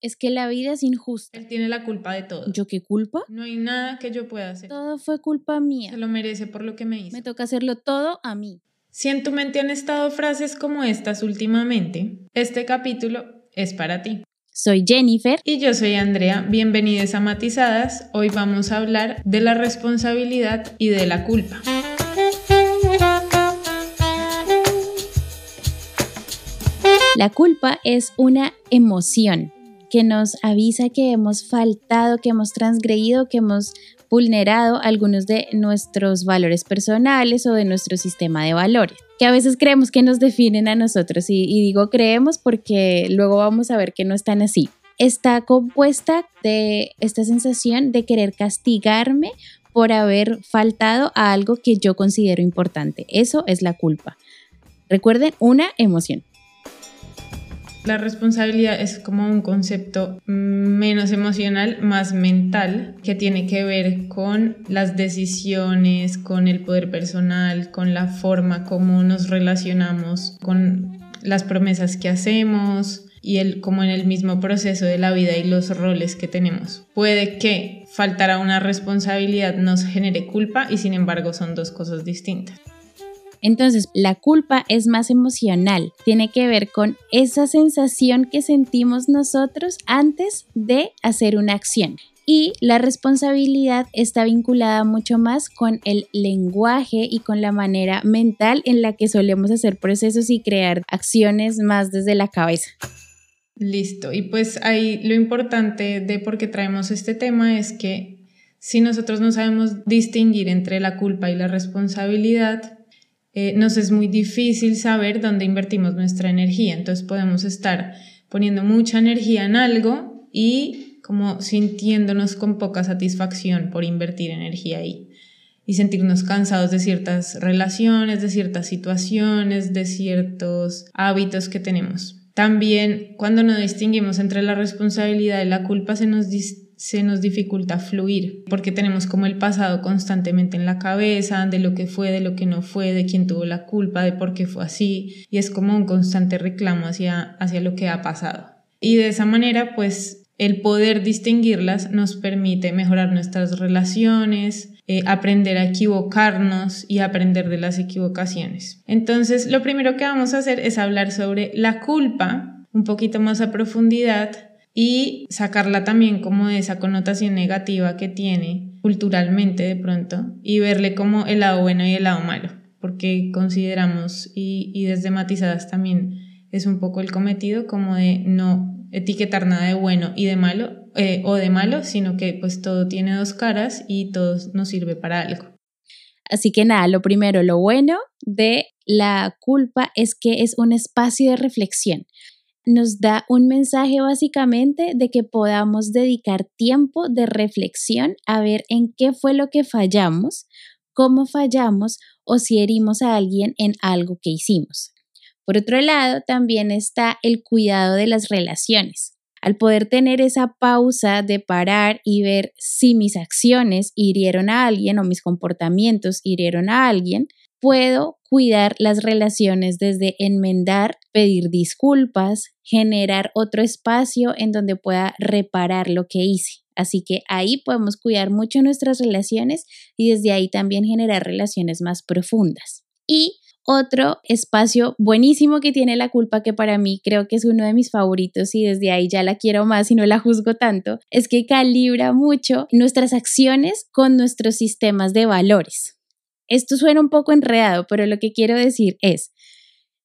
Es que la vida es injusta. Él tiene la culpa de todo. ¿Yo qué culpa? No hay nada que yo pueda hacer. Todo fue culpa mía. Se lo merece por lo que me hizo. Me toca hacerlo todo a mí. Si en tu mente han estado frases como estas últimamente, este capítulo es para ti. Soy Jennifer. Y yo soy Andrea. Bienvenidos a Matizadas. Hoy vamos a hablar de la responsabilidad y de la culpa. La culpa es una emoción que nos avisa que hemos faltado, que hemos transgredido, que hemos vulnerado algunos de nuestros valores personales o de nuestro sistema de valores, que a veces creemos que nos definen a nosotros y, digo creemos porque luego vamos a ver que no están así. Está compuesta de esta sensación de querer castigarme por haber faltado a algo que yo considero importante. Eso es la culpa. Recuerden, una emoción. La responsabilidad es como un concepto menos emocional, más mental, que tiene que ver con las decisiones, con el poder personal, con la forma como nos relacionamos, con las promesas que hacemos y el, como en el mismo proceso de la vida y los roles que tenemos. Puede que faltar a una responsabilidad nos genere culpa y sin embargo son dos cosas distintas. Entonces, la culpa es más emocional, tiene que ver con esa sensación que sentimos nosotros antes de hacer una acción. Y la responsabilidad está vinculada mucho más con el lenguaje y con la manera mental en la que solemos hacer procesos y crear acciones más desde la cabeza. Listo. Y pues ahí lo importante de por qué traemos este tema es que si nosotros no sabemos distinguir entre la culpa y la responsabilidad, eh, nos es muy difícil saber dónde invertimos nuestra energía. Entonces podemos estar poniendo mucha energía en algo y como sintiéndonos con poca satisfacción por invertir energía ahí y sentirnos cansados de ciertas relaciones, de ciertas situaciones, de ciertos hábitos que tenemos. También cuando no distinguimos entre la responsabilidad y la culpa se nos se nos dificulta fluir, porque tenemos como el pasado constantemente en la cabeza, de lo que fue, de lo que no fue, de quién tuvo la culpa, de por qué fue así, y es como un constante reclamo hacia, hacia lo que ha pasado. Y de esa manera, pues el poder distinguirlas nos permite mejorar nuestras relaciones, eh, aprender a equivocarnos y aprender de las equivocaciones. Entonces, lo primero que vamos a hacer es hablar sobre la culpa un poquito más a profundidad y sacarla también como de esa connotación negativa que tiene culturalmente de pronto y verle como el lado bueno y el lado malo, porque consideramos y, y desde matizadas también es un poco el cometido como de no etiquetar nada de bueno y de malo eh, o de malo, sino que pues todo tiene dos caras y todo nos sirve para algo. Así que nada, lo primero, lo bueno de la culpa es que es un espacio de reflexión nos da un mensaje básicamente de que podamos dedicar tiempo de reflexión a ver en qué fue lo que fallamos, cómo fallamos o si herimos a alguien en algo que hicimos. Por otro lado, también está el cuidado de las relaciones. Al poder tener esa pausa de parar y ver si mis acciones hirieron a alguien o mis comportamientos hirieron a alguien, puedo cuidar las relaciones desde enmendar, pedir disculpas, generar otro espacio en donde pueda reparar lo que hice. Así que ahí podemos cuidar mucho nuestras relaciones y desde ahí también generar relaciones más profundas. Y otro espacio buenísimo que tiene la culpa, que para mí creo que es uno de mis favoritos y desde ahí ya la quiero más y no la juzgo tanto, es que calibra mucho nuestras acciones con nuestros sistemas de valores. Esto suena un poco enredado, pero lo que quiero decir es,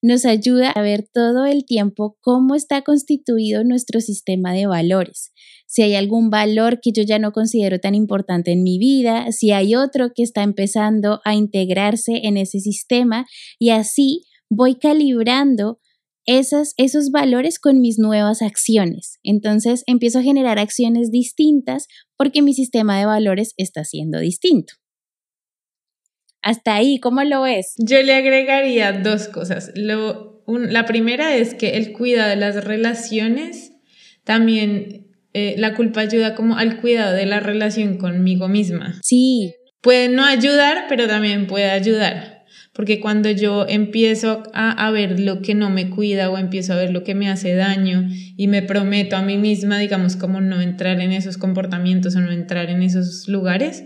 nos ayuda a ver todo el tiempo cómo está constituido nuestro sistema de valores. Si hay algún valor que yo ya no considero tan importante en mi vida, si hay otro que está empezando a integrarse en ese sistema y así voy calibrando esos valores con mis nuevas acciones. Entonces empiezo a generar acciones distintas porque mi sistema de valores está siendo distinto. Hasta ahí, ¿cómo lo ves? Yo le agregaría dos cosas. Lo, la primera es que el cuidado de las relaciones, también eh, la culpa ayuda como al cuidado de la relación conmigo misma. Sí. Puede no ayudar, pero también puede ayudar. porque cuando yo empiezo a, a, ver lo que no me cuida o empiezo a ver lo que me hace daño y me prometo a mí misma, digamos, como no entrar en esos comportamientos o no entrar en esos lugares,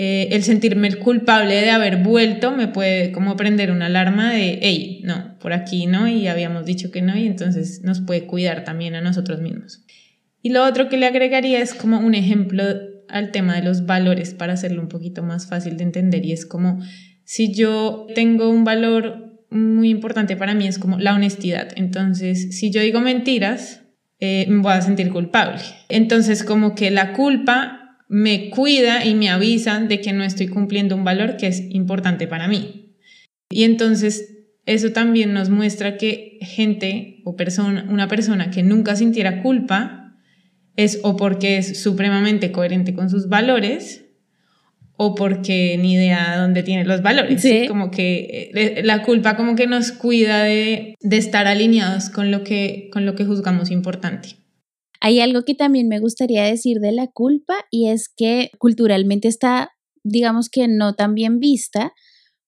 eh, el sentirme culpable de haber vuelto me puede como prender una alarma de, hey, no, por aquí no, y habíamos dicho que no, y entonces nos puede cuidar también a nosotros mismos. Y lo otro que le agregaría es como un ejemplo al tema de los valores para hacerlo un poquito más fácil de entender, y es como si yo tengo un valor muy importante para mí, es como la honestidad. Entonces, si yo digo mentiras, eh, me voy a sentir culpable. Entonces, como que la culpa me cuida y me avisan de que no estoy cumpliendo un valor que es importante para mí. Y entonces eso también nos muestra que gente o persona, una persona que nunca sintiera culpa es o porque es supremamente coherente con sus valores o porque ni idea dónde tiene los valores. Como que eh, la culpa como que nos cuida de, de estar alineados con lo, que, con lo que juzgamos importante. Hay algo que también me gustaría decir de la culpa y es que culturalmente está, digamos que no tan bien vista,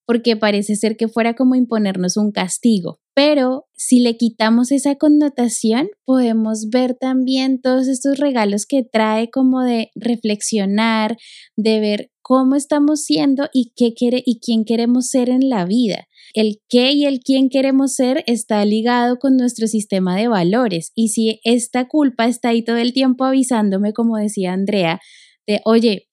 porque parece ser que fuera como imponernos un castigo. Pero si le quitamos esa connotación, podemos ver también todos estos regalos que trae como de reflexionar, de ver cómo estamos siendo y qué quiere y quién queremos ser en la vida. El qué y el quién queremos ser está ligado con nuestro sistema de valores. Y si esta culpa está ahí todo el tiempo avisándome, como decía Andrea, de, oye,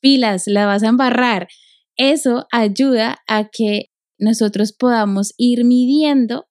pilas, la vas a embarrar, eso ayuda a que nosotros podamos ir midiendo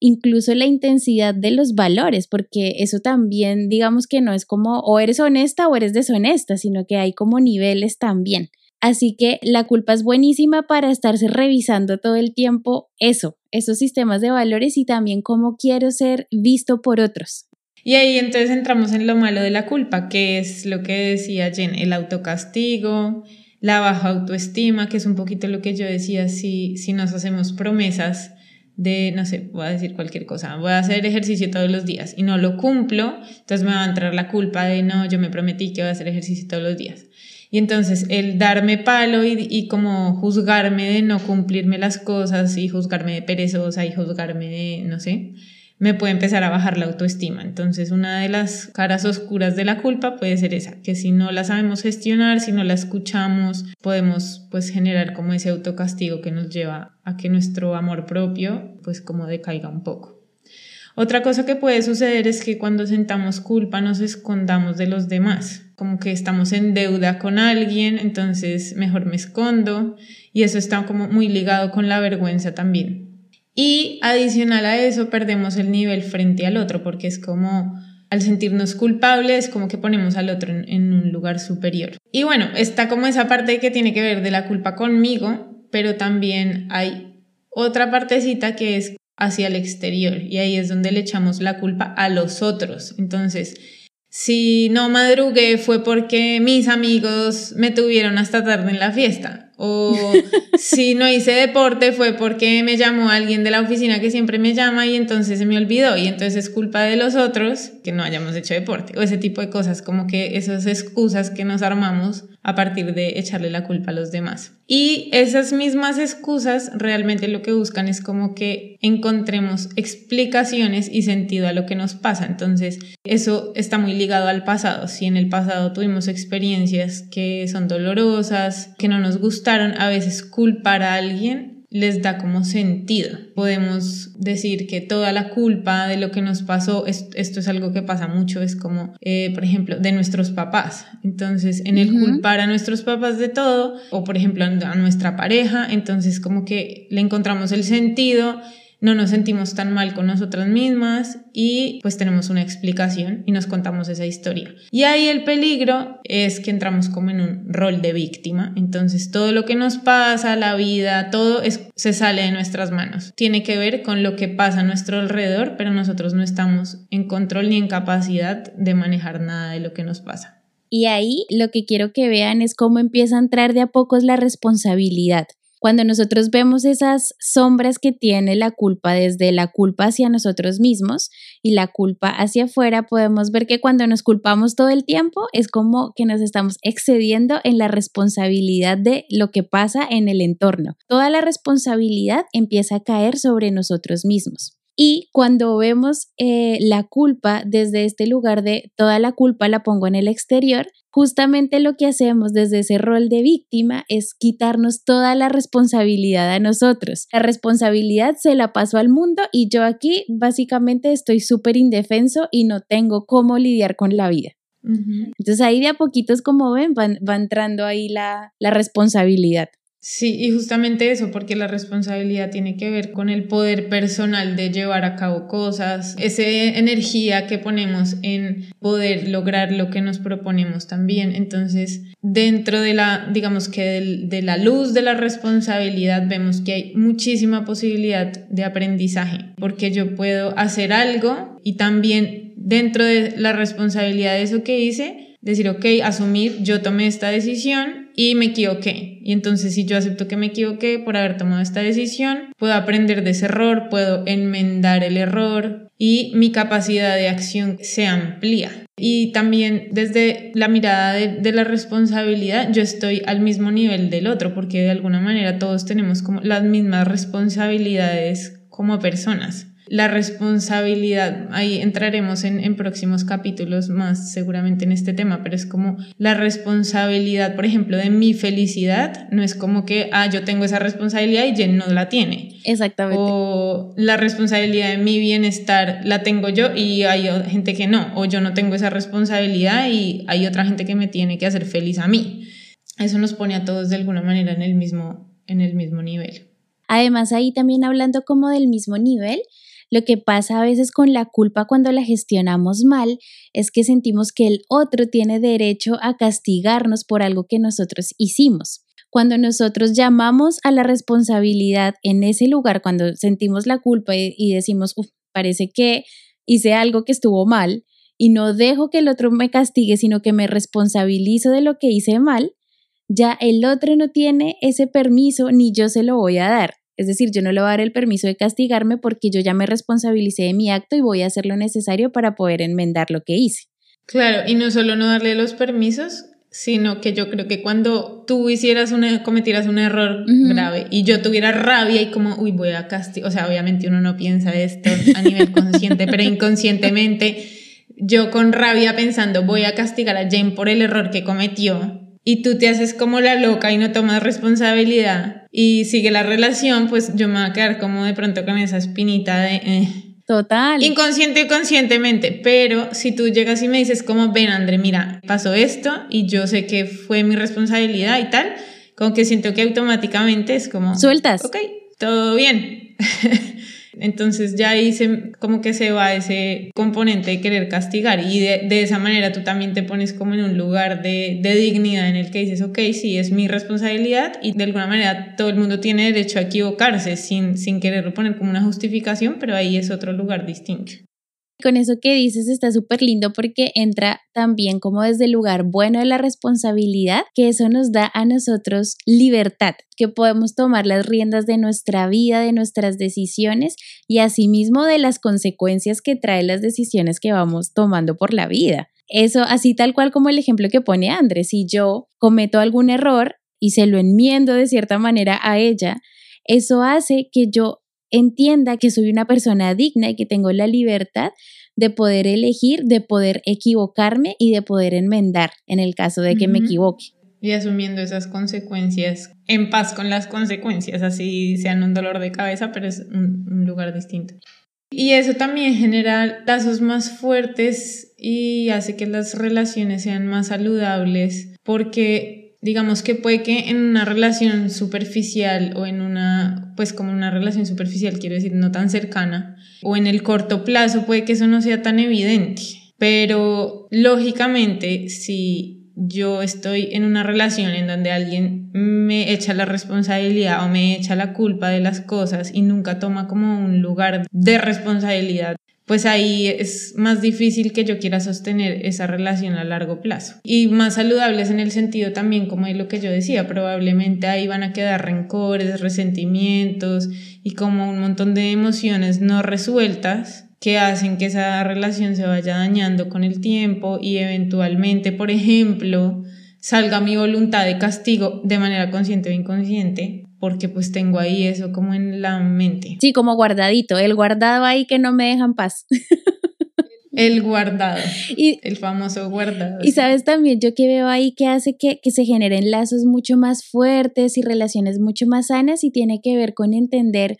incluso la intensidad de los valores, porque eso también, digamos que no es como o eres honesta o eres deshonesta, sino que hay como niveles también. Así que la culpa es buenísima para estarse revisando todo el tiempo eso, esos sistemas de valores y también cómo quiero ser visto por otros. Y ahí entonces entramos en lo malo de la culpa, que es lo que decía Jen, el autocastigo, la baja autoestima, que es un poquito lo que yo decía, si, si nos hacemos promesas de, no sé, voy a decir cualquier cosa, voy a hacer ejercicio todos los días y no lo cumplo, entonces me va a entrar la culpa de, no, yo me prometí que voy a hacer ejercicio todos los días. Y entonces el darme palo y, y, como juzgarme de no cumplirme las cosas y juzgarme de perezosa y juzgarme de, no sé, me puede empezar a bajar la autoestima. Entonces una de las caras oscuras de la culpa puede ser esa, que si no la sabemos gestionar, si no la escuchamos, podemos pues generar como ese autocastigo que nos lleva a que nuestro amor propio pues como decaiga un poco. Otra cosa que puede suceder es que cuando sentamos culpa nos escondamos de los demás como que estamos en deuda con alguien, entonces mejor me escondo y eso está como muy ligado con la vergüenza también. Y adicional a eso perdemos el nivel frente al otro porque es como al sentirnos culpables como que ponemos al otro en, en un lugar superior. Y bueno, está como esa parte que tiene que ver de la culpa conmigo, pero también hay otra partecita que es hacia el exterior y ahí es donde le echamos la culpa a los otros. Entonces, si no madrugué fue porque mis amigos me tuvieron hasta tarde en la fiesta. O si no hice deporte fue porque me llamó alguien de la oficina que siempre me llama y entonces se me olvidó y entonces es culpa de los otros que no hayamos hecho deporte. O ese tipo de cosas, como que esas excusas que nos armamos a partir de echarle la culpa a los demás. Y esas mismas excusas realmente lo que buscan es como que encontremos explicaciones y sentido a lo que nos pasa. Entonces, eso está muy ligado al pasado. Si en el pasado tuvimos experiencias que son dolorosas, que no nos gustaron, a veces culpar a alguien les da como sentido. Podemos decir que toda la culpa de lo que nos pasó, esto es algo que pasa mucho, es como, eh, por ejemplo, de nuestros papás. Entonces, en el culpar a nuestros papás de todo, o por ejemplo a nuestra pareja, entonces como que le encontramos el sentido no nos sentimos tan mal con nosotras mismas y pues tenemos una explicación y nos contamos esa historia. Y ahí el peligro es que entramos como en un rol de víctima, entonces todo lo que nos pasa, la vida, todo se sale de nuestras manos. Tiene que ver con lo que pasa a nuestro alrededor, pero nosotros no estamos en control ni en capacidad de manejar nada de lo que nos pasa. Y ahí lo que quiero que vean es cómo empieza a entrar de a pocos la responsabilidad Cuando nosotros vemos esas sombras que tiene la culpa desde la culpa hacia nosotros mismos y la culpa hacia afuera, podemos ver que cuando nos culpamos todo el tiempo es como que nos estamos excediendo en la responsabilidad de lo que pasa en el entorno. Toda la responsabilidad empieza a caer sobre nosotros mismos. Y cuando vemos eh, la culpa desde este lugar de toda la culpa la pongo en el exterior, justamente lo que hacemos desde ese rol de víctima es quitarnos toda la responsabilidad a nosotros. La responsabilidad se la paso al mundo y yo aquí básicamente estoy súper indefenso y no tengo cómo lidiar con la vida. Entonces ahí de a poquitos, como ven, va entrando ahí la, la responsabilidad. Sí, y justamente eso, porque la responsabilidad tiene que ver con el poder personal de llevar a cabo cosas, esa energía que ponemos en poder lograr lo que nos proponemos también. Entonces, dentro de la, digamos que de la luz de la responsabilidad, vemos que hay muchísima posibilidad de aprendizaje, porque yo puedo hacer algo y también dentro de la responsabilidad de eso que hice, decir, ok, asumir, yo tomé esta decisión y me equivoqué. Y entonces si yo acepto que me equivoqué por haber tomado esta decisión, puedo aprender de ese error, puedo enmendar el error y mi capacidad de acción se amplía. Y también desde la mirada de, la responsabilidad, yo estoy al mismo nivel del otro, porque de alguna manera todos tenemos como las mismas responsabilidades como personas la responsabilidad, ahí entraremos en, en, próximos capítulos más seguramente en este tema, pero es como la responsabilidad, por ejemplo, de mi felicidad, no es como que, ah, yo tengo esa responsabilidad y Jen no la tiene. Exactamente. O la responsabilidad de mi bienestar la tengo yo y hay gente que no, o yo no tengo esa responsabilidad y hay otra gente que me tiene que hacer feliz a mí. Eso nos pone a todos de alguna manera en el mismo, en el mismo nivel. Además, ahí también hablando como del mismo nivel, lo que pasa a veces con la culpa cuando la gestionamos mal es que sentimos que el otro tiene derecho a castigarnos por algo que nosotros hicimos. Cuando nosotros llamamos a la responsabilidad en ese lugar, cuando sentimos la culpa y, decimos, parece que hice algo que estuvo mal y no dejo que el otro me castigue, sino que me responsabilizo de lo que hice mal, ya el otro no tiene ese permiso ni yo se lo voy a dar. Es decir, yo no le voy a dar el permiso de castigarme porque yo ya me responsabilicé de mi acto y voy a hacer lo necesario para poder enmendar lo que hice. Claro, y no solo no darle los permisos, sino que yo creo que cuando tú hicieras una, cometieras un error grave y yo tuviera rabia y como, uy, voy a castigar, o sea, obviamente uno no piensa esto a nivel consciente, pero inconscientemente yo con rabia pensando, voy a castigar a Jane por el error que cometió, y tú te haces como la loca y no tomas responsabilidad y sigue la relación, pues yo me voy a quedar como de pronto con esa espinita de... Eh, Total. Inconsciente o conscientemente, pero si tú llegas y me dices como, ven André, mira, pasó esto y yo sé que fue mi responsabilidad y tal, como que siento que automáticamente es como... Sueltas. Ok, todo bien. Entonces ya ahí se, como que se va ese componente de querer castigar y de, de esa manera tú también te pones como en un lugar de, de, dignidad en el que dices, ok, sí, es mi responsabilidad y de alguna manera todo el mundo tiene derecho a equivocarse sin, sin querer poner como una justificación, pero ahí es otro lugar distinto con eso que dices está súper lindo porque entra también como desde el lugar bueno de la responsabilidad, que eso nos da a nosotros libertad, que podemos tomar las riendas de nuestra vida, de nuestras decisiones y asimismo de las consecuencias que traen las decisiones que vamos tomando por la vida. Eso así tal cual como el ejemplo que pone Andrés, si yo cometo algún error y se lo enmiendo de cierta manera a ella, eso hace que yo entienda que soy una persona digna y que tengo la libertad de poder elegir, de poder equivocarme y de poder enmendar en el caso de que me equivoque. Y asumiendo esas consecuencias, en paz con las consecuencias, así sean un dolor de cabeza, pero es un, un lugar distinto. Y eso también genera lazos más fuertes y hace que las relaciones sean más saludables, porque digamos que puede que en una relación superficial o en una, pues como una relación superficial, quiero decir, no tan cercana, o en el corto plazo puede que eso no sea tan evidente. Pero lógicamente, si yo estoy en una relación en donde alguien me echa la responsabilidad o me echa la culpa de las cosas y nunca toma como un lugar de responsabilidad pues ahí es más difícil que yo quiera sostener esa relación a largo plazo. Y más saludables en el sentido también, como es lo que yo decía, probablemente ahí van a quedar rencores, resentimientos y como un montón de emociones no resueltas que hacen que esa relación se vaya dañando con el tiempo y eventualmente, por ejemplo, salga mi voluntad de castigo de manera consciente o inconsciente, porque pues tengo ahí eso como en la mente. Sí, como guardadito, el guardado ahí que no me dejan paz. El guardado, y, el famoso guardado. Y sabes también yo que veo ahí que hace que, que se generen lazos mucho más fuertes y relaciones mucho más sanas y tiene que ver con entender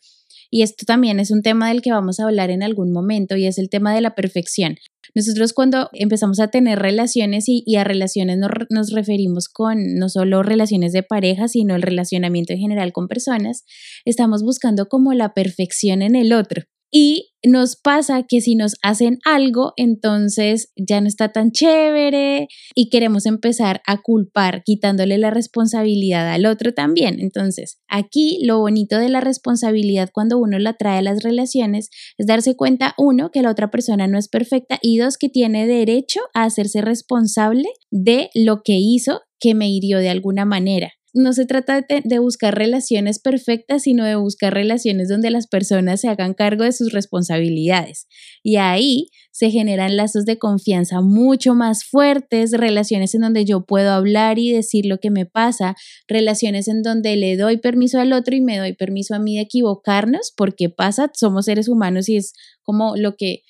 y esto también es un tema del que vamos a hablar en algún momento y es el tema de la perfección. Nosotros cuando empezamos a tener relaciones y, a relaciones nos, nos, referimos con no solo relaciones de pareja, sino el relacionamiento en general con personas, estamos buscando como la perfección en el otro. Y nos pasa que si nos hacen algo, entonces ya no está tan chévere y queremos empezar a culpar, quitándole la responsabilidad al otro también. Entonces, aquí lo bonito de la responsabilidad cuando uno la trae a las relaciones es darse cuenta, uno, que la otra persona no es perfecta y dos, que tiene derecho a hacerse responsable de lo que hizo que me hirió de alguna manera no se trata de, buscar relaciones perfectas, sino de buscar relaciones donde las personas se hagan cargo de sus responsabilidades. Y ahí se generan lazos de confianza mucho más fuertes, relaciones en donde yo puedo hablar y decir lo que me pasa, relaciones en donde le doy permiso al otro y me doy permiso a mí de equivocarnos, porque pasa, somos seres humanos y es como lo que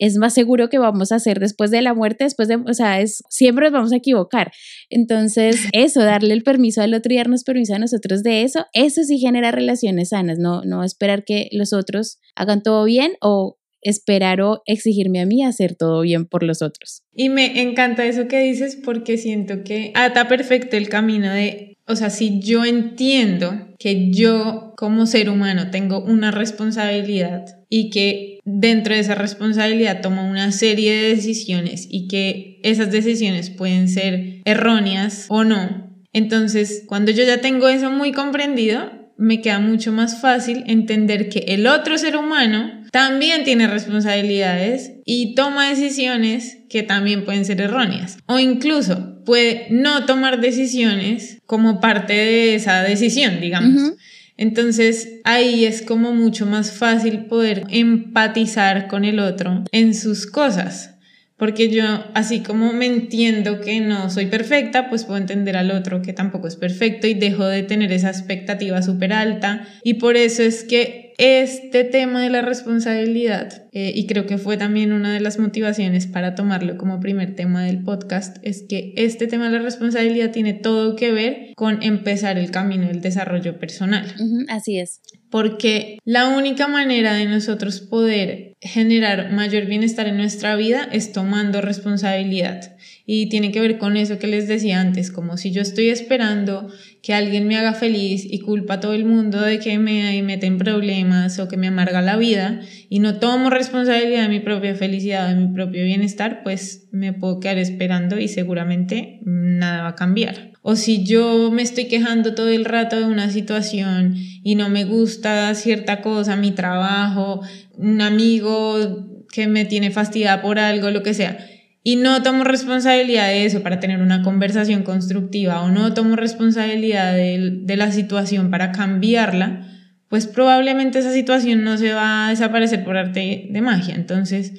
es más seguro que vamos a hacer después de la muerte, después de, o sea, es, siempre nos vamos a equivocar. Entonces, eso, darle el permiso al otro y darnos permiso a nosotros de eso, eso sí genera relaciones sanas, no, no esperar que los otros hagan todo bien o esperar o exigirme a mí hacer todo bien por los otros. Y me encanta eso que dices porque siento que ata perfecto el camino de, o sea, si yo entiendo que yo como ser humano tengo una responsabilidad y que dentro de esa responsabilidad tomo una serie de decisiones y que esas decisiones pueden ser erróneas o no. Entonces, cuando yo ya tengo eso muy comprendido, me queda mucho más fácil entender que el otro ser humano también tiene responsabilidades y toma decisiones que también pueden ser erróneas. O incluso puede no tomar decisiones como parte de esa decisión, digamos. Entonces ahí es como mucho más fácil poder empatizar con el otro en sus cosas. Porque yo, así como me entiendo que no soy perfecta, pues puedo entender al otro que tampoco es perfecto y dejo de tener esa expectativa súper alta. Y por eso es que este tema de la responsabilidad, eh, y creo que fue también una de las motivaciones para tomarlo como primer tema del podcast, es que este tema de la responsabilidad tiene todo que ver con empezar el camino del desarrollo personal. así es. Porque la única manera de nosotros poder generar mayor bienestar en nuestra vida es tomando responsabilidad. Y tiene que ver con eso que les decía antes, como si yo estoy esperando que alguien me haga feliz y culpa a todo el mundo de que me mete en problemas o que me amarga la vida y no tomo responsabilidad de mi propia felicidad, de mi propio bienestar, pues me puedo quedar esperando y seguramente nada va a cambiar. O si yo me estoy quejando todo el rato de una situación y no me gusta cierta cosa, mi trabajo, un amigo que me tiene fastidiada por algo, lo que sea, y no tomo responsabilidad de eso para tener una conversación constructiva o no tomo responsabilidad de, la situación para cambiarla, pues probablemente esa situación no se va a desaparecer por arte de magia. Entonces,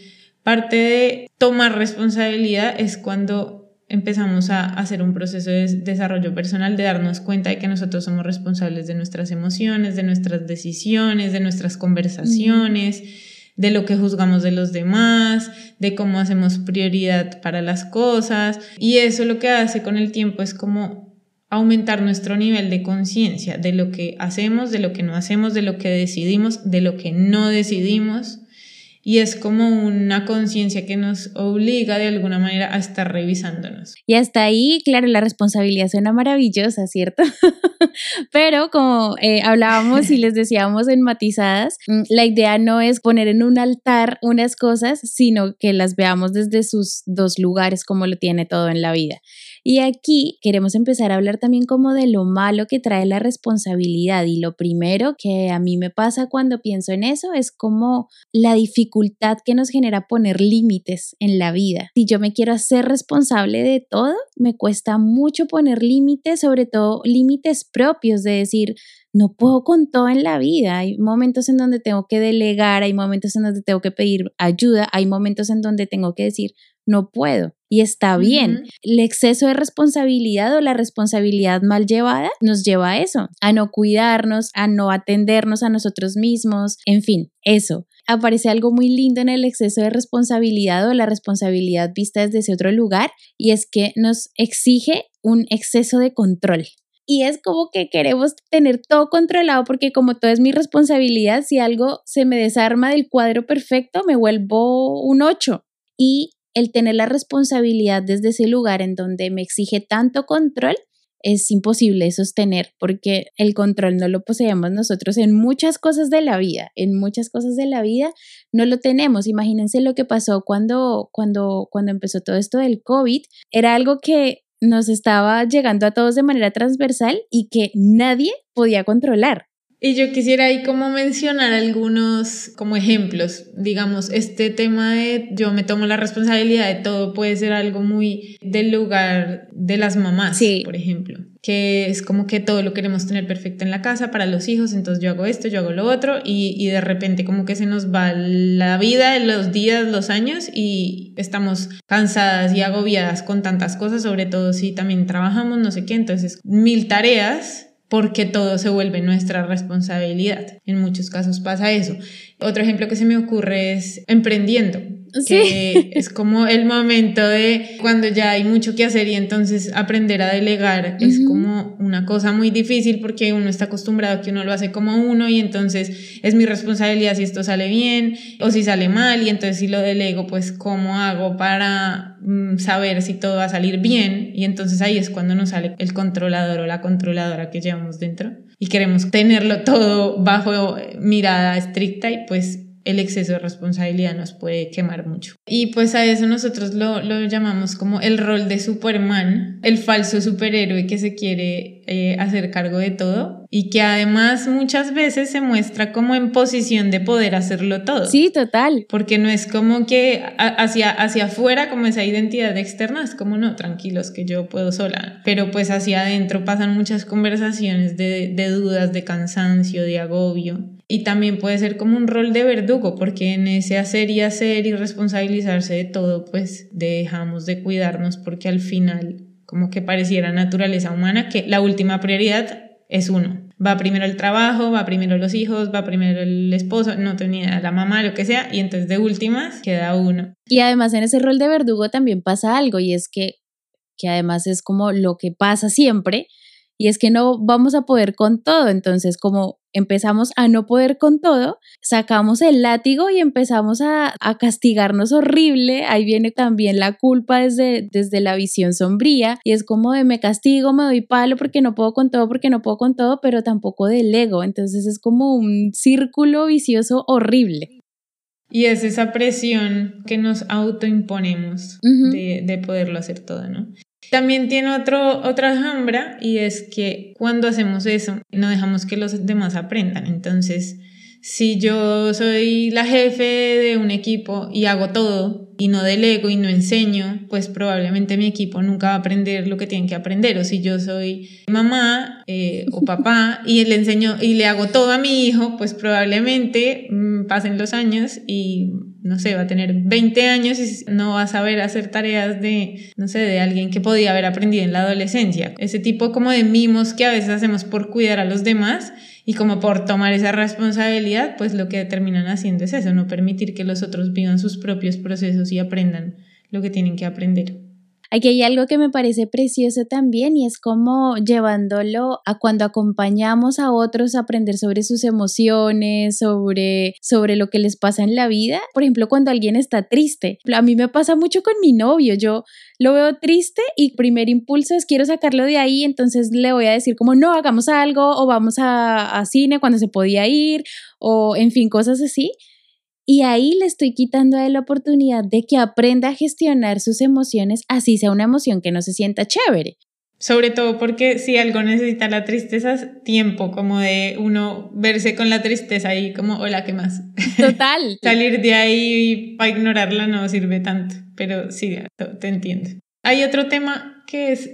parte de tomar responsabilidad es cuando empezamos a hacer un proceso de desarrollo personal, de darnos cuenta de que nosotros somos responsables de nuestras emociones, de nuestras decisiones, de nuestras conversaciones de lo que juzgamos de los demás, de cómo hacemos prioridad para las cosas. Y eso lo que hace con el tiempo es como aumentar nuestro nivel de conciencia de lo que hacemos, de lo que no hacemos, de lo que decidimos, de lo que no decidimos y es como una conciencia que nos obliga de alguna manera a estar revisándonos. Y hasta ahí, claro, la responsabilidad suena maravillosa, ¿cierto? Pero como eh, hablábamos y les decíamos en matizadas, mm, la idea no es poner en un altar unas cosas, sino que las veamos desde sus dos lugares como lo tiene todo en la vida. Y aquí queremos empezar a hablar también como de lo malo que trae la responsabilidad y lo primero que a mí me pasa cuando pienso en eso es como la dificultad que nos genera poner límites en la vida. Si yo me quiero hacer responsable de todo, me cuesta mucho poner límites, sobre todo límites propios de decir, no puedo con todo en la vida. Hay momentos en donde tengo que delegar, hay momentos en donde tengo que pedir ayuda, hay momentos en donde tengo que decir, no puedo. Y está bien. El exceso de responsabilidad o la responsabilidad mal llevada nos lleva a eso, a no cuidarnos, a no atendernos a nosotros mismos, en fin, eso. Aparece algo muy lindo en el exceso de responsabilidad o la responsabilidad vista desde ese otro lugar y es que nos exige un exceso de control y es como que queremos tener todo controlado porque como todo es mi responsabilidad, si algo se me desarma del cuadro perfecto, me vuelvo un 8. Y el tener la responsabilidad desde ese lugar en donde me exige tanto control es imposible sostener porque el control no lo poseemos nosotros en muchas cosas de la vida, en muchas cosas de la vida no lo tenemos. Imagínense lo que pasó cuando cuando cuando empezó todo esto del COVID, era algo que nos estaba llegando a todos de manera transversal y que nadie podía controlar. Y yo quisiera ahí como mencionar algunos como ejemplos, digamos, este tema de yo me tomo la responsabilidad de todo puede ser algo muy del lugar de las mamás, por ejemplo, que es como que todo lo queremos tener perfecto en la casa para los hijos, entonces yo hago esto, yo hago lo otro y, y de repente como que se nos va la vida, los días, los años y estamos cansadas y agobiadas con tantas cosas, sobre todo si también trabajamos, no sé qué, entonces mil tareas porque todo se vuelve nuestra responsabilidad. En muchos casos pasa eso. Otro ejemplo que se me ocurre es emprendiendo que es como el momento de cuando ya hay mucho que hacer y entonces aprender a delegar es como una cosa muy difícil porque uno está acostumbrado a que uno lo hace como uno y entonces es mi responsabilidad si esto sale bien o si sale mal y entonces si lo delego pues cómo hago para mm, saber si todo va a salir bien y entonces ahí es cuando nos sale el controlador o la controladora que llevamos dentro y queremos tenerlo todo bajo mirada estricta y pues el exceso de responsabilidad nos puede quemar mucho. Y pues a eso nosotros lo, lo llamamos como el rol de Superman, el falso superhéroe que se quiere eh, hacer cargo de todo y que además muchas veces se muestra como en posición de poder hacerlo todo. Sí, total. Porque no es como que hacia, hacia afuera, como esa identidad externa, es como no, tranquilos que yo puedo sola. Pero pues hacia adentro pasan muchas conversaciones de, de dudas, de cansancio, de agobio y también puede ser como un rol de verdugo, porque en ese hacer y hacer y responsabilizarse de todo, pues dejamos de cuidarnos porque al final como que pareciera naturaleza humana que la última prioridad es uno. Va primero el trabajo, va primero los hijos, va primero el esposo, no tenía la mamá, lo que sea, y entonces de últimas queda uno. Y además en ese rol de verdugo también pasa algo, y es que, que además es como lo que pasa siempre, y es que no vamos a poder con todo, entonces como empezamos a no poder con todo, sacamos el látigo y empezamos a, castigarnos horrible. Ahí viene también la culpa desde, desde la visión sombría y es como de me castigo, me doy palo porque no puedo con todo, porque no puedo con todo, pero tampoco del ego. Entonces es como un círculo vicioso horrible. Y es esa presión que nos autoimponemos de, de poderlo hacer todo, ¿no? También tiene otro, otra sombra y es que cuando hacemos eso no dejamos que los demás aprendan. Entonces, si yo soy la jefe de un equipo y hago todo y no delego y no enseño, pues probablemente mi equipo nunca va a aprender lo que tienen que aprender. O si yo soy mamá eh, o papá y le enseño y le hago todo a mi hijo, pues probablemente mm, pasen los años y no sé, va a tener 20 años y no va a saber hacer tareas de, no sé, de alguien que podía haber aprendido en la adolescencia. Ese tipo como de mimos que a veces hacemos por cuidar a los demás y como por tomar esa responsabilidad, pues lo que terminan haciendo es eso, no permitir que los otros vivan sus propios procesos y aprendan lo que tienen que aprender. Aquí hay algo que me parece precioso también y es como llevándolo a cuando acompañamos a otros a aprender sobre sus emociones, sobre, sobre lo que les pasa en la vida. Por ejemplo, cuando alguien está triste. A mí me pasa mucho con mi novio. Yo lo veo triste y primer impulso es quiero sacarlo de ahí, entonces le voy a decir como no, hagamos algo o vamos a, a cine cuando se podía ir o en fin, cosas así. Y ahí le estoy quitando a él la oportunidad de que aprenda a gestionar sus emociones, así sea una emoción que no se sienta chévere. Sobre todo porque si algo necesita la tristeza es tiempo, como de uno verse con la tristeza y como, hola, ¿qué más? Total. Salir de ahí para ignorarla no sirve tanto, pero sí, te entiendo. Hay otro tema que es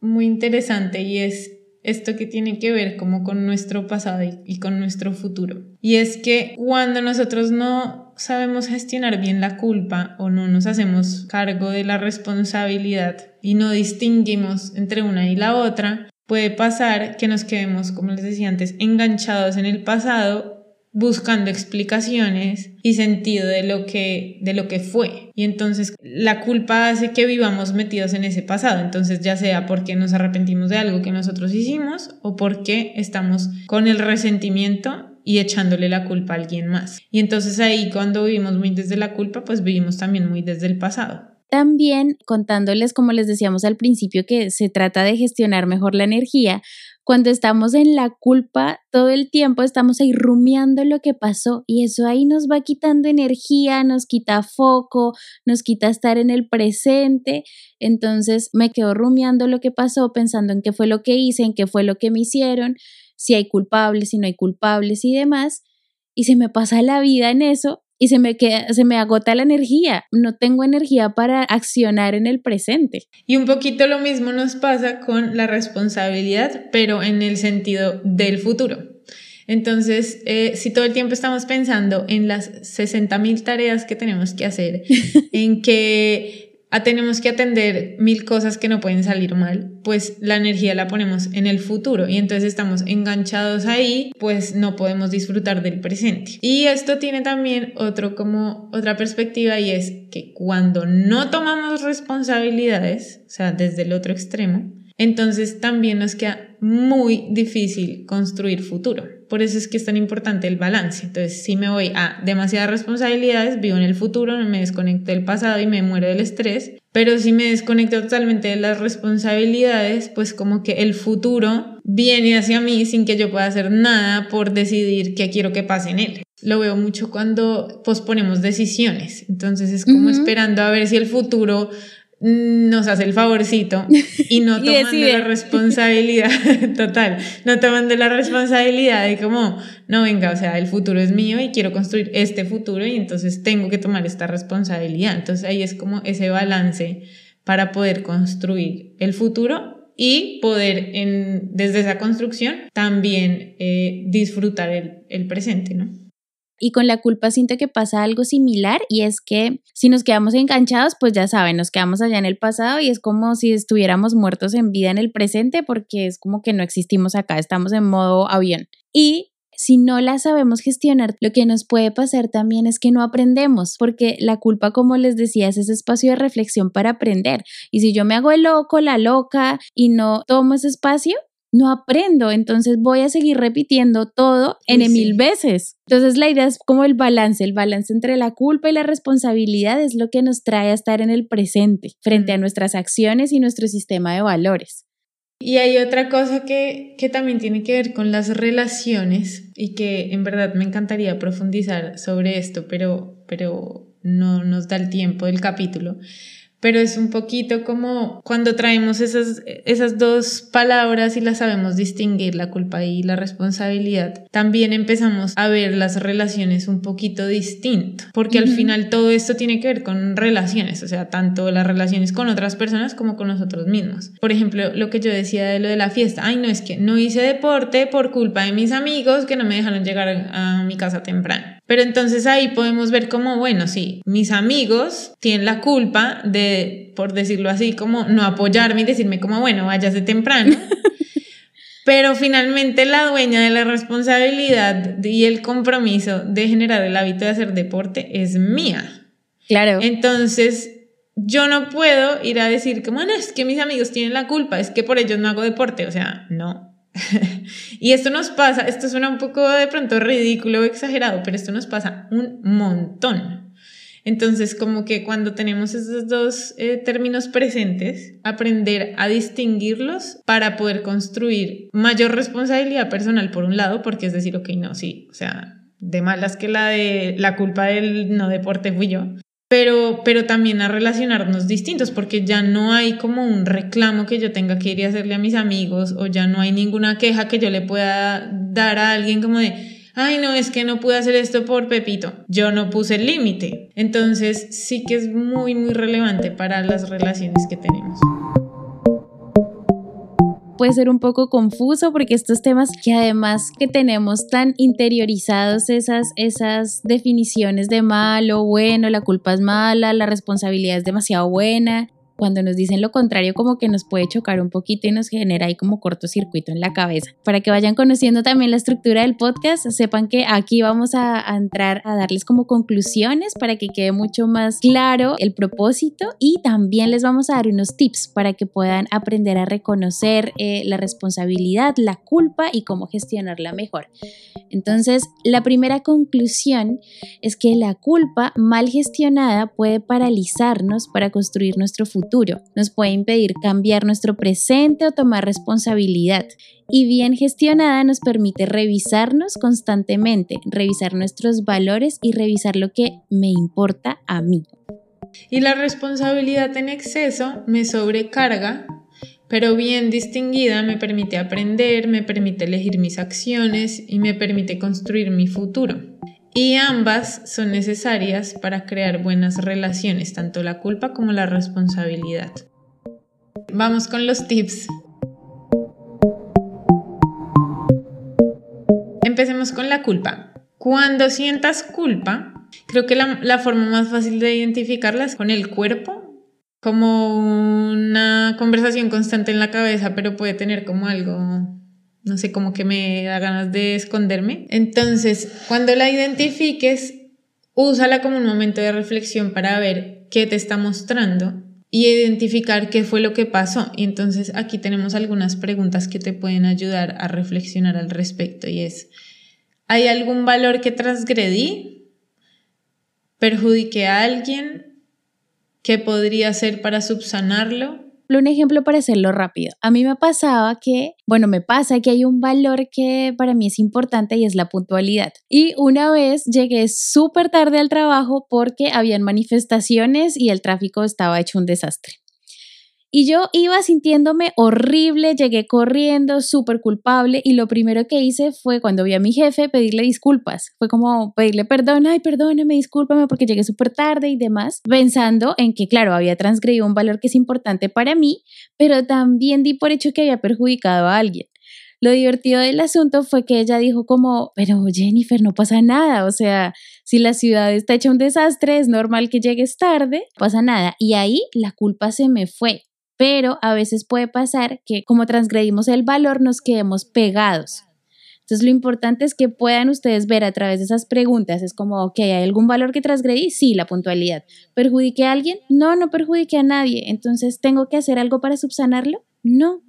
muy interesante y es esto que tiene que ver como con nuestro pasado y, con nuestro futuro. Y es que cuando nosotros no sabemos gestionar bien la culpa o no nos hacemos cargo de la responsabilidad y no distinguimos entre una y la otra, puede pasar que nos quedemos, como les decía antes, enganchados en el pasado buscando explicaciones y sentido de lo que de lo que fue. Y entonces la culpa hace que vivamos metidos en ese pasado. Entonces ya sea porque nos arrepentimos de algo que nosotros hicimos o porque estamos con el resentimiento y echándole la culpa a alguien más. Y entonces ahí cuando vivimos muy desde la culpa pues vivimos también muy desde el pasado. También contándoles, como les decíamos al principio, que se trata de gestionar mejor la energía. Cuando estamos en la culpa, todo el tiempo estamos ahí rumiando lo que pasó y eso ahí nos va quitando energía, nos quita foco, nos quita estar en el presente. Entonces me quedo rumiando lo que pasó, pensando en qué fue lo que hice, en qué fue lo que me hicieron, si hay culpables, si no hay culpables y demás. Y se me pasa la vida en eso y se me, queda, se me agota la energía. No tengo energía para accionar en el presente. Y un poquito lo mismo nos pasa con la responsabilidad, pero en el sentido del futuro. Entonces, eh, si todo el tiempo estamos pensando en las 60 mil tareas que tenemos que hacer, en que a tenemos que atender mil cosas que no pueden salir mal, pues la energía la ponemos en el futuro y entonces estamos enganchados ahí, pues no podemos disfrutar del presente. Y esto tiene también otro como otra perspectiva y es que cuando no tomamos responsabilidades, o sea, desde el otro extremo, entonces también nos queda muy difícil construir futuro. Por eso es que es tan importante el balance. Entonces, si me voy a demasiadas responsabilidades, vivo en el futuro, me desconecto del pasado y me muero del estrés. Pero si me desconecto totalmente de las responsabilidades, pues como que el futuro viene hacia mí sin que yo pueda hacer nada por decidir qué quiero que pase en él. Lo veo mucho cuando posponemos decisiones. Entonces es como esperando a ver si el futuro nos hace el favorcito y no tomando la responsabilidad total, no tomando la responsabilidad de como, no venga, o sea, el futuro es mío y quiero construir este futuro y entonces tengo que tomar esta responsabilidad. Entonces ahí es como ese balance para poder construir el futuro y poder en, desde esa construcción también eh, disfrutar el, el presente, ¿no? Y con la culpa siento que pasa algo similar y es que si nos quedamos enganchados, pues ya saben, nos quedamos allá en el pasado y es como si estuviéramos muertos en vida en el presente porque es como que no existimos acá, estamos en modo avión. Y si no la sabemos gestionar, lo que nos puede pasar también es que no aprendemos, porque la culpa, como les decía, es ese espacio de reflexión para aprender. Y si yo me hago el loco, la loca y no tomo ese espacio, no aprendo, entonces voy a seguir repitiendo todo en mil veces. Entonces la idea es como el balance, el balance entre la culpa y la responsabilidad es lo que nos trae a estar en el presente frente a nuestras acciones y nuestro sistema de valores. Y hay otra cosa que, que también tiene que ver con las relaciones y que en verdad me encantaría profundizar sobre esto, pero, pero no nos da el tiempo del capítulo pero es un poquito como cuando traemos esas, esas dos palabras y las sabemos distinguir, la culpa y la responsabilidad, también empezamos a ver las relaciones un poquito distinto, porque al final todo esto tiene que ver con relaciones, o sea, tanto las relaciones con otras personas como con nosotros mismos. Por ejemplo, lo que yo decía de lo de la fiesta, ay, no es que no hice deporte por culpa de mis amigos que no me dejaron llegar a mi casa temprano. Pero entonces ahí podemos ver como, bueno, sí, mis amigos tienen la culpa de, por decirlo así, como no apoyarme y decirme como, bueno, váyase temprano. Pero finalmente la dueña de la responsabilidad y el compromiso de generar el hábito de hacer deporte es mía. Claro. Entonces, yo no puedo ir a decir como, no, es que mis amigos tienen la culpa, es que por ellos no hago deporte. O sea, no, y esto nos pasa, esto suena un poco de pronto ridículo o exagerado, pero esto nos pasa un montón. Entonces, como que cuando tenemos esos dos eh, términos presentes, aprender a distinguirlos para poder construir mayor responsabilidad personal por un lado, porque es decir, ok, no, sí, o sea, de malas que la de la culpa del no deporte fui yo, pero, pero también a relacionarnos distintos, porque ya no hay como un reclamo que yo tenga que ir a hacerle a mis amigos, o ya no hay ninguna queja que yo le pueda dar a alguien como de, ay no, es que no pude hacer esto por Pepito, yo no puse el límite. Entonces sí que es muy, muy relevante para las relaciones que tenemos puede ser un poco confuso porque estos temas que además que tenemos tan interiorizados esas, esas definiciones de malo, bueno, la culpa es mala, la responsabilidad es demasiado buena, cuando nos dicen lo contrario como que nos puede chocar un poquito y nos genera ahí como cortocircuito en la cabeza. Para que vayan conociendo también la estructura del podcast, sepan que aquí vamos a, entrar a darles como conclusiones para que quede mucho más claro el propósito y también les vamos a dar unos tips para que puedan aprender a reconocer eh, la responsabilidad, la culpa y cómo gestionarla mejor. Entonces, la primera conclusión es que la culpa mal gestionada puede paralizarnos para construir nuestro futuro nos puede impedir cambiar nuestro presente o tomar responsabilidad. Y bien gestionada nos permite revisarnos constantemente, revisar nuestros valores y revisar lo que me importa a mí. Y la responsabilidad en exceso me sobrecarga, pero bien distinguida me permite aprender, me permite elegir mis acciones y me permite construir mi futuro y ambas son necesarias para crear buenas relaciones, tanto la culpa como la responsabilidad. Vamos con los tips. Empecemos con la culpa. Cuando sientas culpa, creo que la, forma más fácil de identificarla es con el cuerpo, como una conversación constante en la cabeza, pero puede tener como algo no sé, como que me da ganas de esconderme. Entonces, cuando la identifiques, úsala como un momento de reflexión para ver qué te está mostrando y identificar qué fue lo que pasó. Y entonces aquí tenemos algunas preguntas que te pueden ayudar a reflexionar al respecto y es, ¿hay algún valor que transgredí? ¿Perjudiqué a alguien? ¿Qué podría hacer para subsanarlo? Un ejemplo para hacerlo rápido. A mí me pasaba que, bueno, me pasa que hay un valor que para mí es importante y es la puntualidad. Y una vez llegué súper tarde al trabajo porque habían manifestaciones y el tráfico estaba hecho un desastre. Y yo iba sintiéndome horrible, llegué corriendo, súper culpable y lo primero que hice fue cuando vi a mi jefe pedirle disculpas. Fue como pedirle perdón, ay, perdóname, discúlpame porque llegué súper tarde y demás, pensando en que, claro, había transgredido un valor que es importante para mí, pero también di por hecho que había perjudicado a alguien. Lo divertido del asunto fue que ella dijo como, pero Jennifer, no pasa nada, o sea, si la ciudad está hecha un desastre, es normal que llegues tarde, no pasa nada. Y ahí la culpa se me fue pero a veces puede pasar que como transgredimos el valor nos quedemos pegados. Entonces lo importante es que puedan ustedes ver a través de esas preguntas, es como, ok, ¿hay algún valor que transgredí? Sí, la puntualidad. ¿Perjudiqué a alguien? No, no perjudiqué a nadie. Entonces, ¿tengo que hacer algo para subsanarlo? No.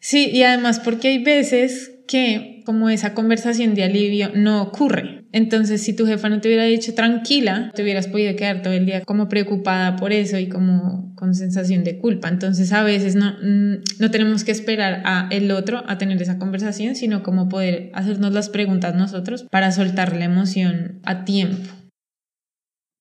Sí, y además porque hay veces que como esa conversación de alivio no ocurre. Entonces, si tu jefa no te hubiera dicho tranquila, te hubieras podido quedar todo el día como preocupada por eso y como con sensación de culpa. Entonces, a veces no, mm, no tenemos que esperar a el otro a tener esa conversación, sino como poder hacernos las preguntas nosotros para soltar la emoción a tiempo.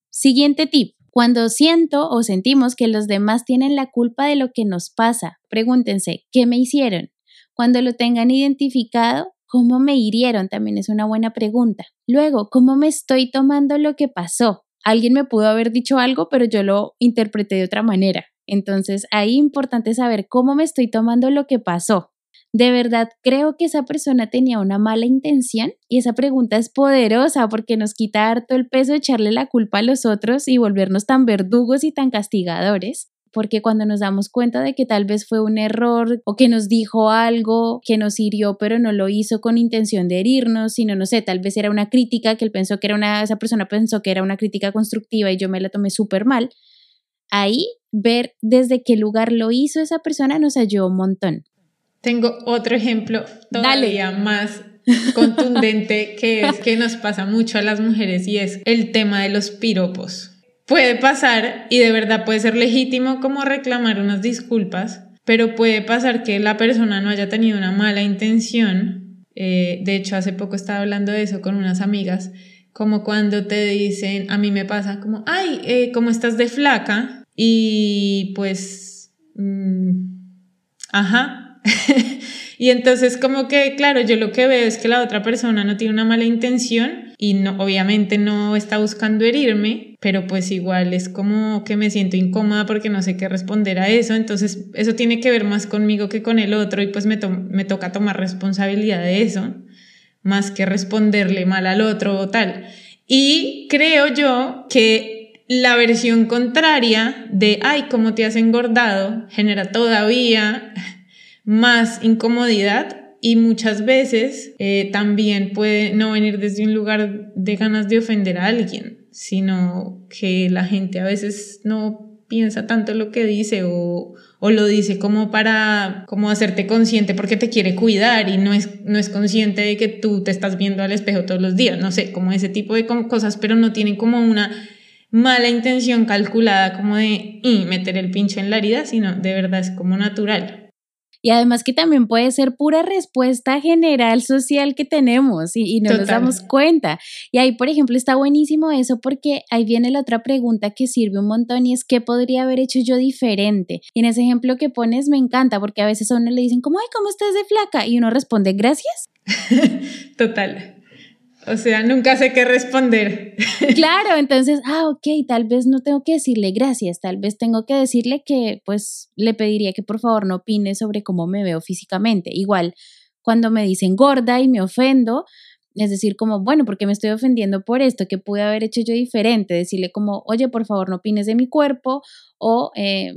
Siguiente tip. Cuando siento o sentimos que los demás tienen la culpa de lo que nos pasa, pregúntense, ¿qué me hicieron? Cuando lo tengan identificado, ¿cómo me hirieron? También es una buena pregunta. Luego, ¿cómo me estoy tomando lo que pasó? Alguien me pudo haber dicho algo, pero yo lo interpreté de otra manera. Entonces, ahí importante saber cómo me estoy tomando lo que pasó. ¿De verdad creo que esa persona tenía una mala intención? Y esa pregunta es poderosa porque nos quita harto el peso de echarle la culpa a los otros y volvernos tan verdugos y tan castigadores porque cuando nos damos cuenta de que tal vez fue un error o que nos dijo algo que nos hirió, pero no lo hizo con intención de herirnos, sino no sé, tal vez era una crítica que él pensó que era una, esa persona pensó que era una crítica constructiva y yo me la tomé súper mal. Ahí ver desde qué lugar lo hizo esa persona nos ayudó un montón. Tengo otro ejemplo todavía más contundente que es que nos pasa mucho a las mujeres y es el tema de los piropos puede pasar y de verdad puede ser legítimo como reclamar unas disculpas, pero puede pasar que la persona no haya tenido una mala intención. Eh, de hecho, hace poco estaba hablando de eso con unas amigas como cuando te dicen, a mí me pasa como, ay, eh, ¿cómo estás de flaca? Y pues, mm, ajá. y entonces como que, claro, yo lo que veo es que la otra persona no tiene una mala intención y no, obviamente no está buscando herirme, pero pues igual es como que me siento incómoda porque no sé qué responder a eso, entonces eso tiene que ver más conmigo que con el otro y pues me, me toca tomar responsabilidad de eso, más que responderle mal al otro o tal. Y creo yo que la versión contraria de, ay, cómo te has engordado, genera todavía más incomodidad y muchas veces eh, también puede no venir desde un lugar de ganas de ofender a alguien, sino que la gente a veces no piensa tanto lo que dice o, o lo dice como para como hacerte consciente porque te quiere cuidar y no es, no es consciente de que tú te estás viendo al espejo todos los días, no sé, como ese tipo de cosas, pero no tienen como una mala intención calculada como de y meter el pincho en la herida, sino de verdad es como natural. Y además que también puede ser pura respuesta general social que tenemos y, no nos damos cuenta. Y ahí, por ejemplo, está buenísimo eso porque ahí viene la otra pregunta que sirve un montón y es ¿qué podría haber hecho yo diferente? Y en ese ejemplo que pones me encanta porque a veces a uno le dicen como, ay, ¿cómo estás de flaca? Y uno responde, gracias. Total. O sea, nunca sé qué responder. Claro, entonces, ah, ok, tal vez no tengo que decirle gracias, tal vez tengo que decirle que, pues, le pediría que por favor no opine sobre cómo me veo físicamente. Igual, cuando me dicen gorda y me ofendo, es decir, como, bueno, porque me estoy ofendiendo por esto, que pude haber hecho yo diferente, decirle como, oye, por favor no opines de mi cuerpo o... Eh,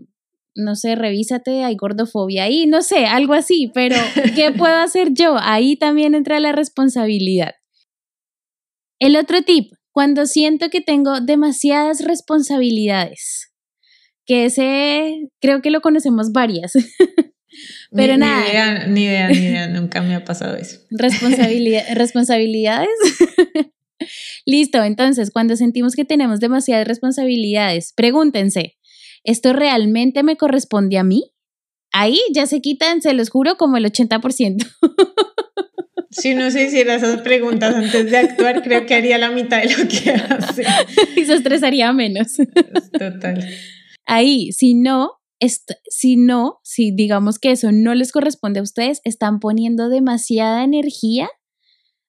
no sé, revísate, hay gordofobia ahí, no sé, algo así, pero ¿qué puedo hacer yo? Ahí también entra la responsabilidad. El otro tip, cuando siento que tengo demasiadas responsabilidades, que ese creo que lo conocemos varias. Pero nada. Ni idea, ni idea, nunca me ha pasado eso. Responsabilidad, responsabilidades. Listo, entonces, cuando sentimos que tenemos demasiadas responsabilidades, pregúntense, ¿esto realmente me corresponde a mí? Ahí ya se quitan, se los juro, como el 80%. Si uno se hiciera esas preguntas antes de actuar, creo que haría la mitad de lo que hace. y se estresaría menos. Total. Ahí, si no, si no, si digamos que eso no les corresponde a ustedes, están poniendo demasiada energía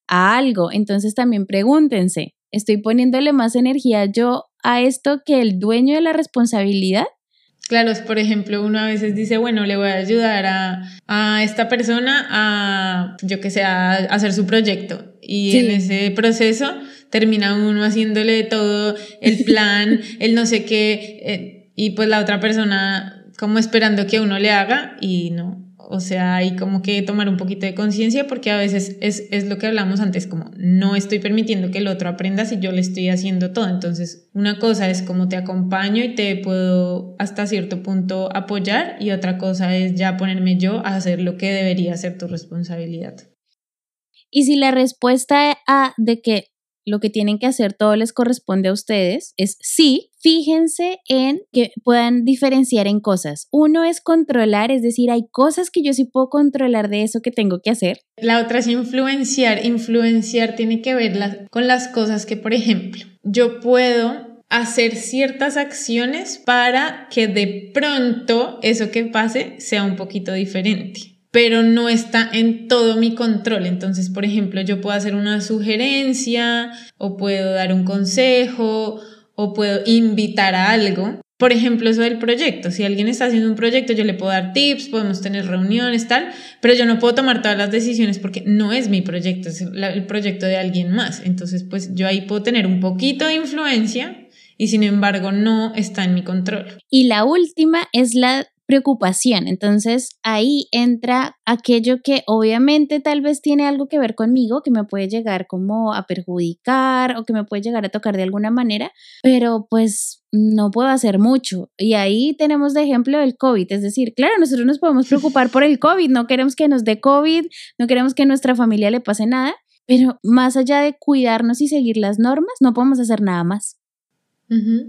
a algo. Entonces también pregúntense, ¿estoy poniéndole más energía yo a esto que el dueño de la responsabilidad? Claro, por ejemplo, uno a veces dice, bueno, le voy a ayudar a, esta persona a, yo que sé, a hacer su proyecto. Y en ese proceso termina uno haciéndole todo el plan, el no sé qué, eh, y pues la otra persona como esperando que uno le haga y no, o sea, hay como que tomar un poquito de conciencia porque a veces es, es, lo que hablamos antes, como no estoy permitiendo que el otro aprenda si yo le estoy haciendo todo. Entonces, una cosa es como te acompaño y te puedo hasta cierto punto apoyar y otra cosa es ya ponerme yo a hacer lo que debería ser tu responsabilidad. Y si la respuesta a de que lo que tienen que hacer todo les corresponde a ustedes es sí, fíjense en que puedan diferenciar en cosas. Uno es controlar, es decir, hay cosas que yo sí puedo controlar de eso que tengo que hacer. La otra es influenciar. Influenciar tiene que ver con las cosas que, por ejemplo, yo puedo hacer ciertas acciones para que de pronto eso que pase sea un poquito diferente pero no está en todo mi control. Entonces, por ejemplo, yo puedo hacer una sugerencia o puedo dar un consejo o puedo invitar a algo. Por ejemplo, eso del proyecto. Si alguien está haciendo un proyecto, yo le puedo dar tips, podemos tener reuniones, tal, pero yo no puedo tomar todas las decisiones porque no es mi proyecto, es el proyecto de alguien más. Entonces, pues yo ahí puedo tener un poquito de influencia y sin embargo no está en mi control. Y la última es la preocupación. Entonces ahí entra aquello que obviamente tal vez tiene algo que ver conmigo, que me puede llegar como a perjudicar o que me puede llegar a tocar de alguna manera, pero pues no puedo hacer mucho. Y ahí tenemos de ejemplo el COVID, es decir, claro, nosotros nos podemos preocupar por el COVID, no queremos que nos dé COVID, no queremos que a nuestra familia le pase nada, pero más allá de cuidarnos y seguir las normas, no podemos hacer nada más.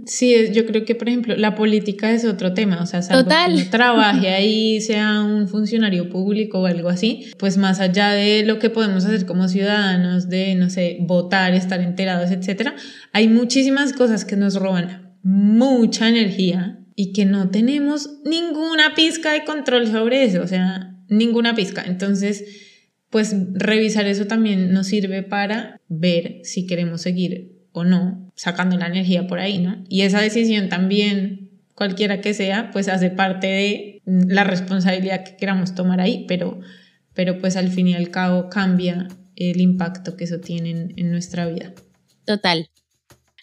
Sí, yo creo que, por ejemplo, la política es otro tema, o sea, salvo que trabaje ahí, sea un funcionario público o algo así, pues más allá de lo que podemos hacer como ciudadanos, de, no sé, votar, estar enterados, etcétera, hay muchísimas cosas que nos roban mucha energía y que no tenemos ninguna pizca de control sobre eso, o sea, ninguna pizca. Entonces, pues revisar eso también nos sirve para ver si queremos seguir o no sacando la energía por ahí, ¿no? Y esa decisión también, cualquiera que sea, pues hace parte de la responsabilidad que queramos tomar ahí, pero, pero pues al fin y al cabo cambia el impacto que eso tiene en, nuestra vida. Total.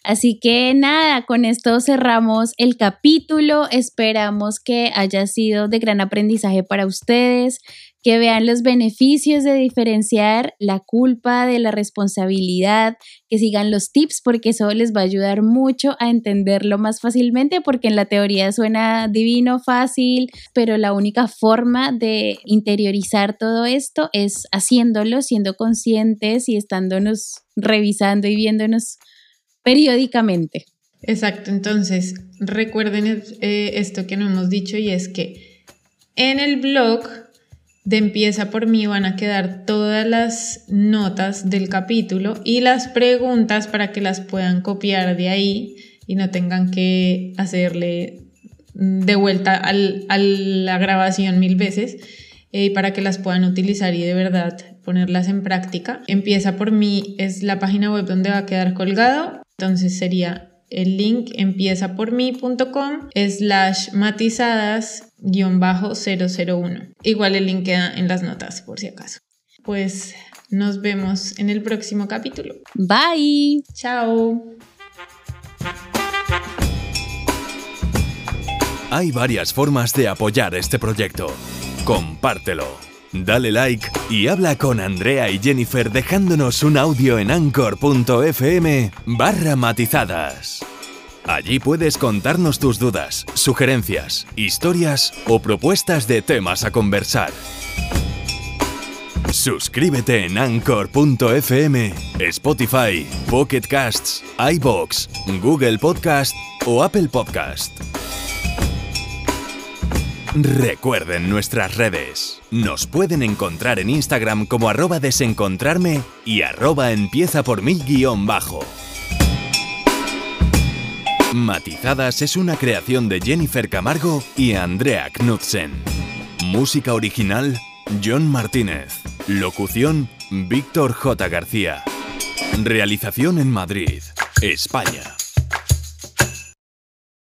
Así que nada, con esto cerramos el capítulo. Esperamos que haya sido de gran aprendizaje para ustedes, que vean los beneficios de diferenciar la culpa de la responsabilidad, que sigan los tips porque eso les va a ayudar mucho a entenderlo más fácilmente porque en la teoría suena divino, fácil, pero la única forma de interiorizar todo esto es haciéndolo, siendo conscientes y estándonos revisando y viéndonos periódicamente. Exacto, entonces recuerden eh, esto que no hemos dicho y es que en el blog de Empieza por mí van a quedar todas las notas del capítulo y las preguntas para que las puedan copiar de ahí y no tengan que hacerle de vuelta a la grabación mil veces eh, para que las puedan utilizar y de verdad ponerlas en práctica. Empieza por mí es la página web donde va a quedar colgado, entonces sería el link empieza por mí.com slash matizadas 001. Igual el link queda en las notas por si acaso. Pues nos vemos en el próximo capítulo. Bye. Chao. Hay varias formas de apoyar este proyecto. Compártelo, dale like y habla con Andrea y Jennifer dejándonos un audio en anchor.fm barra matizadas. Allí puedes contarnos tus dudas, sugerencias, historias o propuestas de temas a conversar. Suscríbete en anchor.fm, Spotify, Pocket Casts, iBox, Google Podcast o Apple Podcast. Recuerden nuestras redes. Nos pueden encontrar en Instagram como arroba desencontrarme y arroba empieza por mí guion bajo. Matizadas es una creación de Jennifer Camargo y Andrea Knudsen. Música original, John Martínez. Locución, Víctor J. García. Realización en Madrid, España.